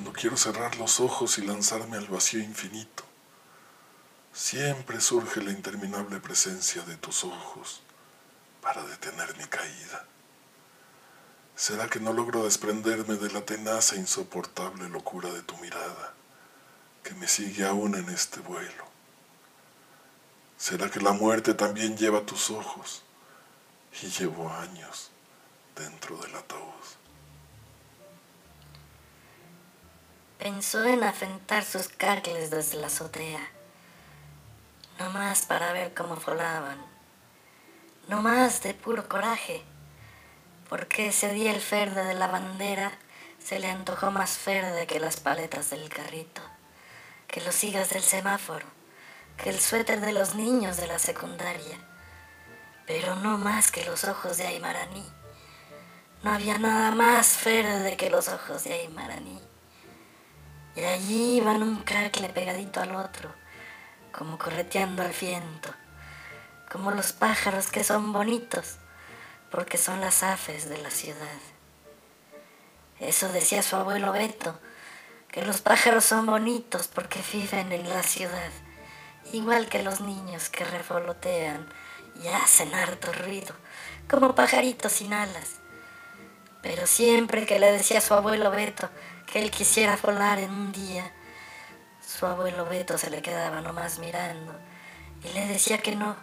Cuando quiero cerrar los ojos y lanzarme al vacío infinito, siempre surge la interminable presencia de tus ojos para detener mi caída. ¿Será que no logro desprenderme de la tenaz e insoportable locura de tu mirada, que me sigue aún en este vuelo? ¿Será que la muerte también lleva tus ojos y llevo años dentro del ataúd? Pensó en afentar sus cárceles desde la azotea, no más para ver cómo volaban, no más de puro coraje, porque ese día el verde de la bandera se le antojó más verde que las paletas del carrito, que los higas del semáforo, que el suéter de los niños de la secundaria, pero no más que los ojos de Aymaraní. No había nada más verde que los ojos de Aymaraní. Y allí iban un cacle pegadito al otro, como correteando al viento, como los pájaros que son bonitos, porque son las aves de la ciudad. Eso decía su abuelo Beto, que los pájaros son bonitos porque viven en la ciudad, igual que los niños que revolotean y hacen harto ruido, como pajaritos sin alas. Pero siempre que le decía a su abuelo Beto, que él quisiera volar en un día. Su abuelo Beto se le quedaba nomás mirando y le decía que no,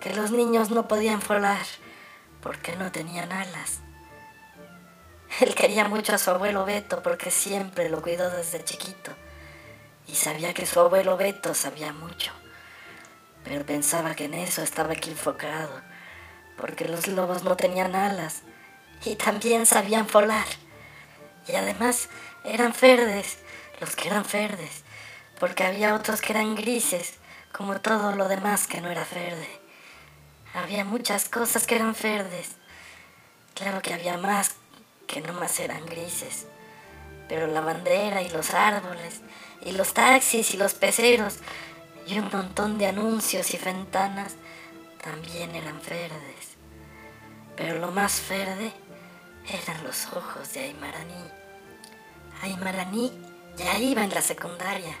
que los niños no podían volar porque no tenían alas. Él quería mucho a su abuelo Beto porque siempre lo cuidó desde chiquito y sabía que su abuelo Beto sabía mucho, pero pensaba que en eso estaba equivocado porque los lobos no tenían alas y también sabían volar y además eran verdes, los que eran verdes, porque había otros que eran grises, como todo lo demás que no era verde. Había muchas cosas que eran verdes. Claro que había más que no más eran grises. Pero la bandera y los árboles, y los taxis y los peceros, y un montón de anuncios y ventanas también eran verdes. Pero lo más verde eran los ojos de Aymaraní. Aymaraní ya iba en la secundaria.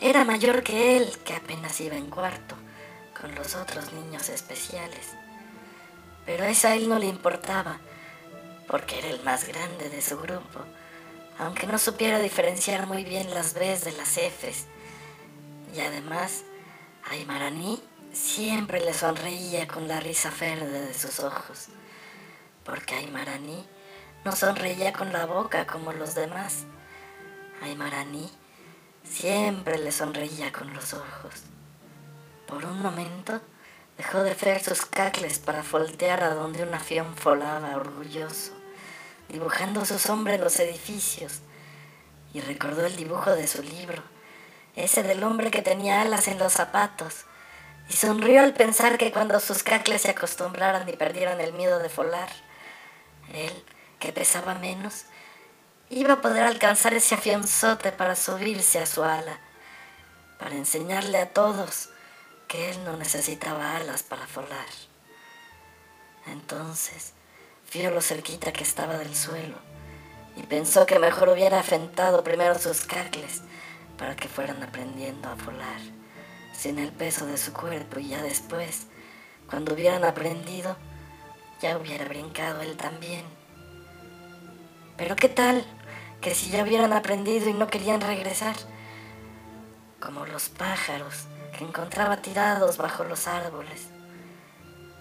Era mayor que él, que apenas iba en cuarto, con los otros niños especiales. Pero eso a él no le importaba, porque era el más grande de su grupo, aunque no supiera diferenciar muy bien las B's de las F's. Y además, Aymaraní siempre le sonreía con la risa verde de sus ojos, porque Aymaraní no sonreía con la boca como los demás. Aymaraní siempre le sonreía con los ojos. Por un momento dejó de hacer sus cacles para voltear a donde un avión volaba orgulloso, dibujando su sombra en los edificios, y recordó el dibujo de su libro, ese del hombre que tenía alas en los zapatos, y sonrió al pensar que cuando sus cacles se acostumbraran y perdieran el miedo de volar, él que pesaba menos, iba a poder alcanzar ese afianzote para subirse a su ala, para enseñarle a todos que él no necesitaba alas para volar. Entonces vio lo cerquita que estaba del suelo y pensó que mejor hubiera afentado primero sus cacles para que fueran aprendiendo a volar sin el peso de su cuerpo y ya después, cuando hubieran aprendido, ya hubiera brincado él también pero ¿qué tal que si ya hubieran aprendido y no querían regresar? Como los pájaros que encontraba tirados bajo los árboles.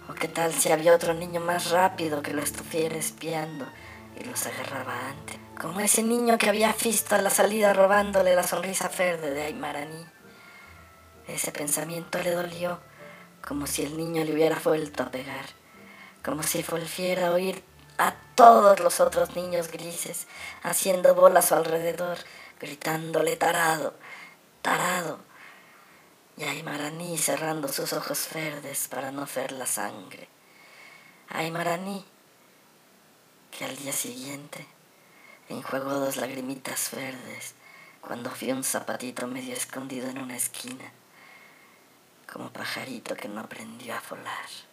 ¿O qué tal si había otro niño más rápido que lo estuviera espiando y los agarraba antes? Como ese niño que había visto a la salida robándole la sonrisa verde de Aymaraní. Ese pensamiento le dolió, como si el niño le hubiera vuelto a pegar, como si volviera a oír a todos los otros niños grises, haciendo bola a su alrededor, gritándole tarado, tarado. Y Aymaraní cerrando sus ojos verdes para no ver la sangre. Aymaraní, que al día siguiente enjuagó dos lagrimitas verdes cuando vio un zapatito medio escondido en una esquina, como pajarito que no aprendió a volar.